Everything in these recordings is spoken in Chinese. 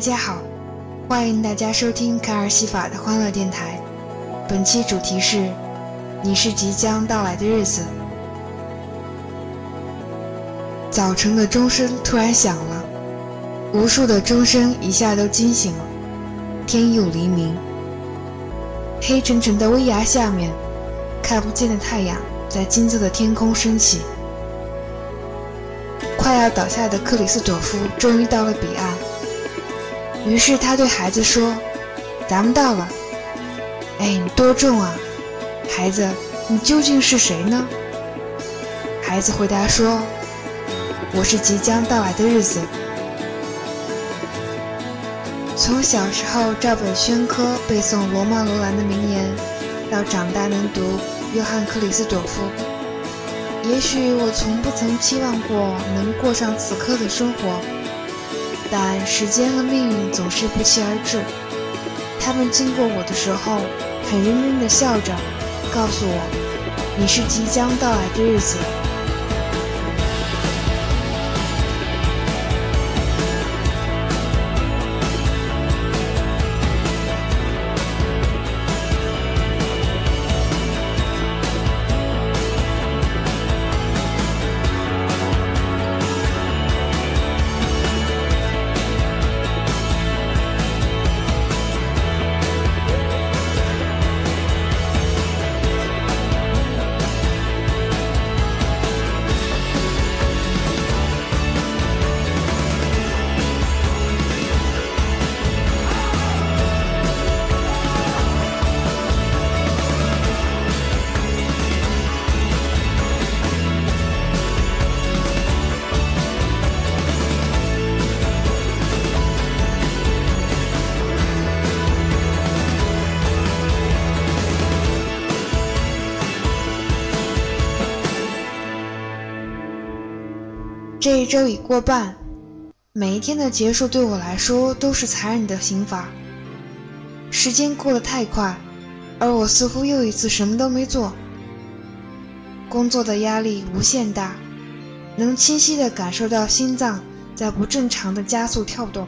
大家好，欢迎大家收听卡尔西法的欢乐电台。本期主题是：你是即将到来的日子。早晨的钟声突然响了，无数的钟声一下都惊醒了。天又黎明，黑沉沉的危崖下面，看不见的太阳在金色的天空升起。快要倒下的克里斯朵夫终于到了彼岸。于是他对孩子说：“咱们到了。”哎，你多重啊，孩子？你究竟是谁呢？孩子回答说：“我是即将到来的日子。”从小时候照本宣科背诵罗曼·罗兰的名言，到长大能读约翰·克里斯朵夫，也许我从不曾期望过能过上此刻的生活。但时间和命运总是不期而至，他们经过我的时候，很认真地笑着，告诉我：“你是即将到来的日子。”一周已过半，每一天的结束对我来说都是残忍的刑罚。时间过得太快，而我似乎又一次什么都没做。工作的压力无限大，能清晰地感受到心脏在不正常的加速跳动。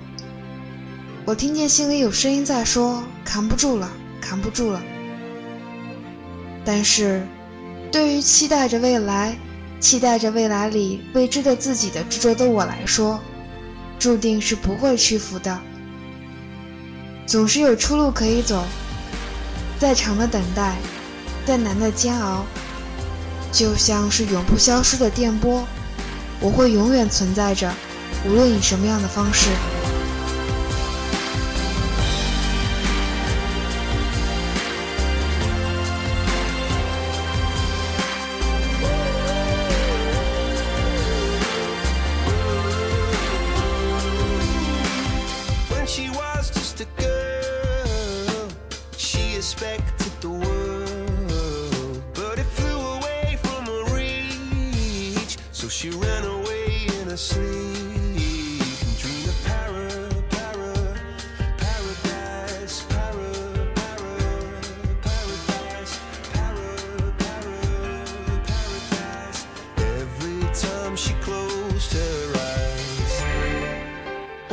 我听见心里有声音在说：“扛不住了，扛不住了。”但是，对于期待着未来。期待着未来里未知的自己的执着的我来说，注定是不会屈服的。总是有出路可以走，再长的等待，再难的煎熬，就像是永不消失的电波，我会永远存在着，无论以什么样的方式。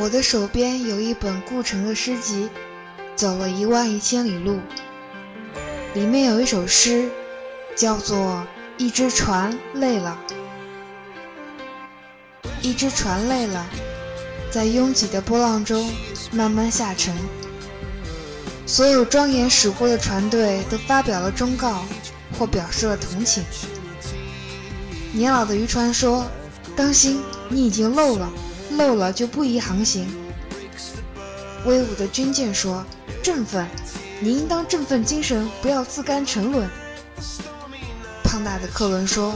我的手边有一本顾城的诗集，《走了一万一千里路》，里面有一首诗，叫做《一只船累了》。一只船累了，在拥挤的波浪中慢慢下沉。所有庄严驶过的船队都发表了忠告，或表示了同情。年老的渔船说：“当心，你已经漏了。”漏了就不宜航行。威武的军舰说：“振奋，你应当振奋精神，不要自甘沉沦。”胖大的克伦说：“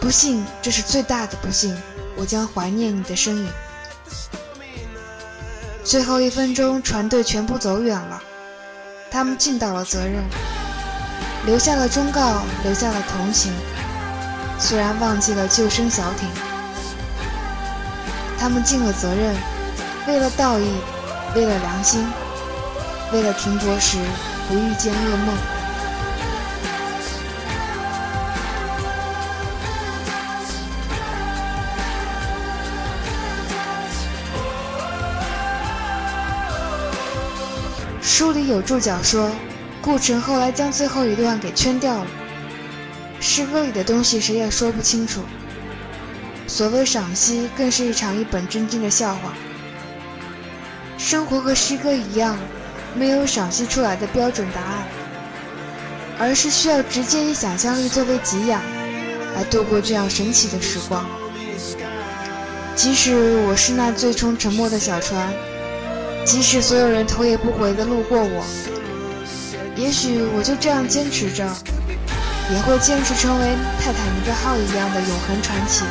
不幸，这是最大的不幸，我将怀念你的身影。”最后一分钟，船队全部走远了，他们尽到了责任，留下了忠告，留下了同情，虽然忘记了救生小艇。他们尽了责任，为了道义，为了良心，为了停泊时不遇见噩梦。书里有注脚说，顾城后来将最后一段给圈掉了。诗歌里的东西谁也说不清楚。所谓赏析，更是一场一本正经的笑话。生活和诗歌一样，没有赏析出来的标准答案，而是需要直接以想象力作为给养，来度过这样神奇的时光。即使我是那最终沉默的小船，即使所有人头也不回地路过我，也许我就这样坚持着，也会坚持成为泰坦尼克号一样的永恒传奇。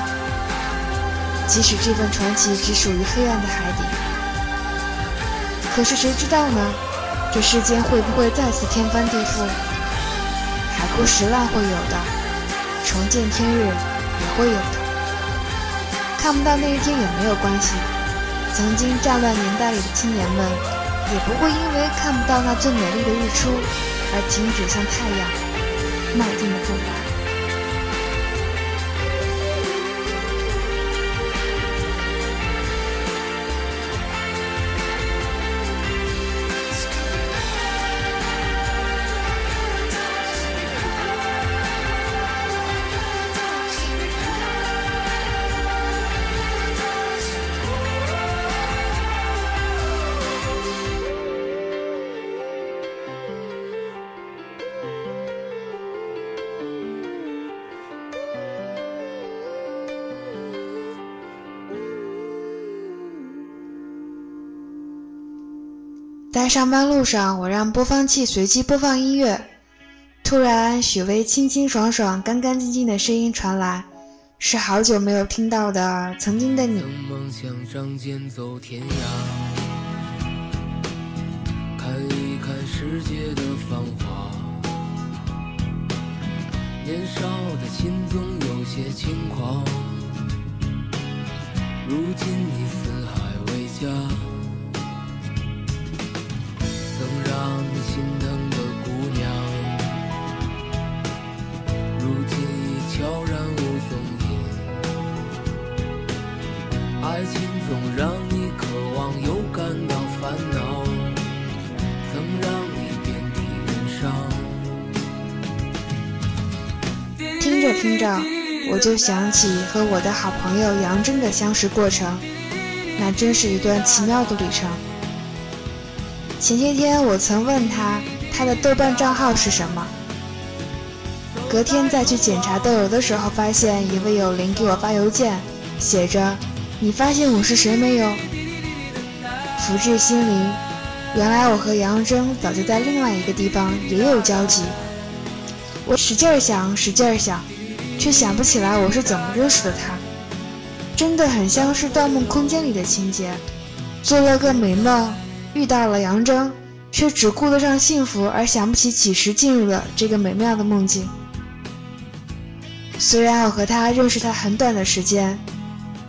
即使这份传奇只属于黑暗的海底，可是谁知道呢？这世间会不会再次天翻地覆？海枯石烂会有的，重见天日也会有的。看不到那一天也没有关系。曾经战乱年代里的青年们，也不会因为看不到那最美丽的日出，而停止向太阳迈进的步伐。在上班路上，我让播放器随机播放音乐。突然，许巍清清爽爽、干干净净的声音传来，是好久没有听到的《曾经的你》。梦想仗剑走天涯看一看世界的繁华，年少的心总有些轻狂。如今你四海为家。心疼的姑娘，如今已悄然无踪影。爱情总让你渴望又感到烦恼，曾让你遍体鳞伤。听着听着，我就想起和我的好朋友杨真的相识过程，那真是一段奇妙的旅程。前些天我曾问他，他的豆瓣账号是什么？隔天再去检查豆油的时候，发现一位友邻给我发邮件，写着：“你发现我是谁没有？”福至心灵，原来我和杨铮早就在另外一个地方也有交集。我使劲想，使劲想，却想不起来我是怎么认识的他。真的很像是《盗梦空间》里的情节，做了个美梦。遇到了杨铮，却只顾得上幸福，而想不起几时进入了这个美妙的梦境。虽然我和他认识他很短的时间，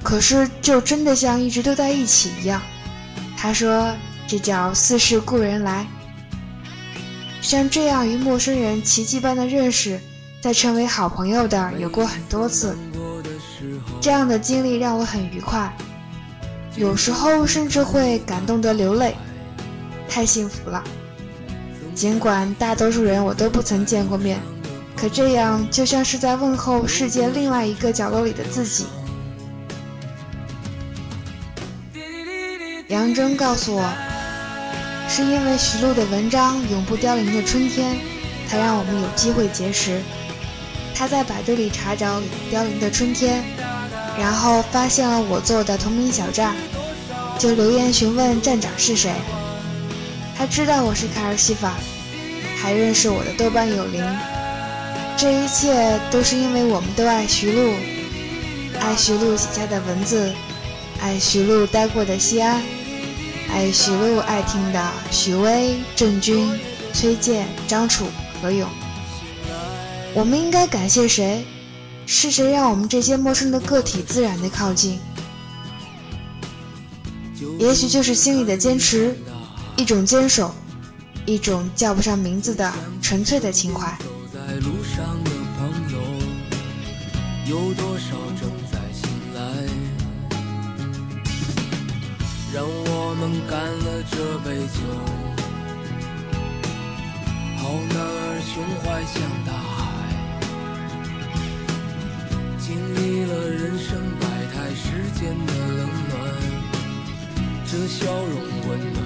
可是就真的像一直都在一起一样。他说：“这叫似是故人来。”像这样与陌生人奇迹般的认识，再成为好朋友的有过很多次。这样的经历让我很愉快，有时候甚至会感动得流泪。太幸福了，尽管大多数人我都不曾见过面，可这样就像是在问候世界另外一个角落里的自己。杨铮告诉我，是因为徐璐的文章《永不凋零的春天》，才让我们有机会结识。他在百度里查找《永不凋零的春天》，然后发现了我做的同名小站，就留言询问站长是谁。他知道我是卡尔西法，还认识我的豆瓣友邻。这一切都是因为我们都爱徐璐，爱徐璐写下的文字，爱徐璐待过的西安，爱徐璐爱听的许巍、郑钧、崔健、张楚、何勇。我们应该感谢谁？是谁让我们这些陌生的个体自然的靠近？也许就是心里的坚持。一种坚守一种叫不上名字的纯粹的情怀。走在路上的朋友有多少正在醒来让我们干了这杯酒好男儿胸怀像大海经历了人生百态世间的冷暖这笑容温暖。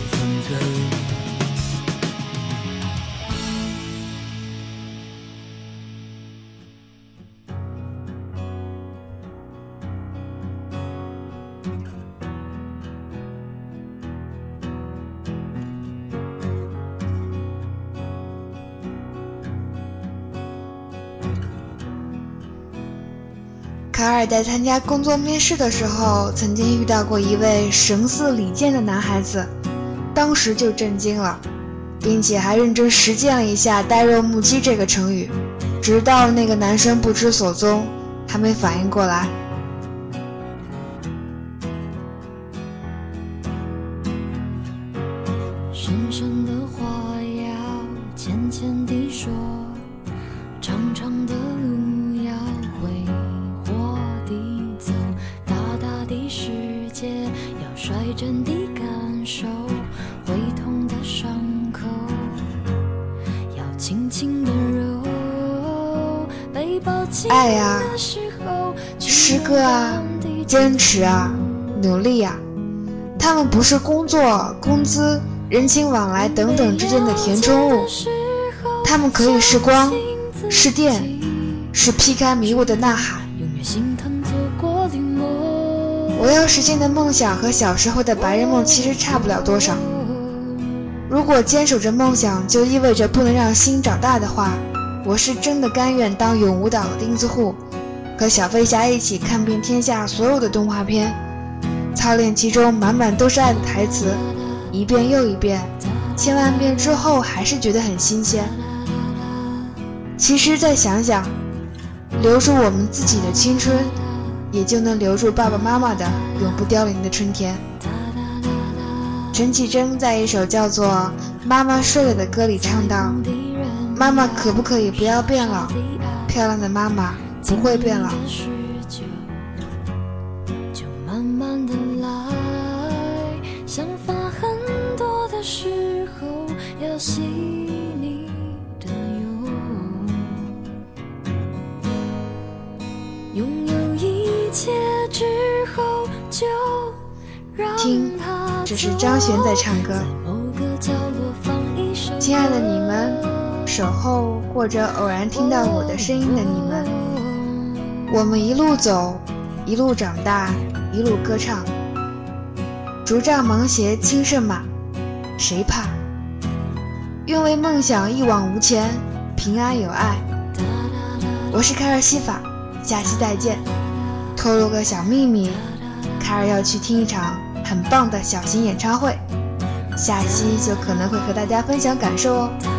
尔在参加工作面试的时候，曾经遇到过一位神似李健的男孩子，当时就震惊了，并且还认真实践了一下“呆若木鸡”这个成语，直到那个男生不知所踪，还没反应过来。真地感受，会痛的伤口要轻轻地揉，被抱紧爱啊的时候，诗歌啊，坚持啊，努力啊，他们不是工作、工资、人情往来等等之间的填充物，他们可以是光，是电，是劈开迷雾的呐喊。我要实现的梦想和小时候的白日梦其实差不了多少。如果坚守着梦想就意味着不能让心长大的话，我是真的甘愿当永无岛的钉子户，和小飞侠一起看遍天下所有的动画片，操练其中满满都是爱的台词，一遍又一遍，千万遍之后还是觉得很新鲜。其实再想想，留住我们自己的青春，也就能留住爸爸妈妈的永不凋零的春天。陈绮贞在一首叫做《妈妈睡了》的歌里唱道：“妈妈可不可以不要变老？漂亮的妈妈不会变老。”听它这是张悬在唱歌亲爱的你们，守候或者偶然听到我的声音的你们，我们一路走，一路长大，一路歌唱。竹杖芒鞋轻胜马，谁怕？愿为梦想一往无前，平安有爱。我是凯尔西法，下期再见。透露个小秘密，卡尔要去听一场很棒的小型演唱会，下期就可能会和大家分享感受哦。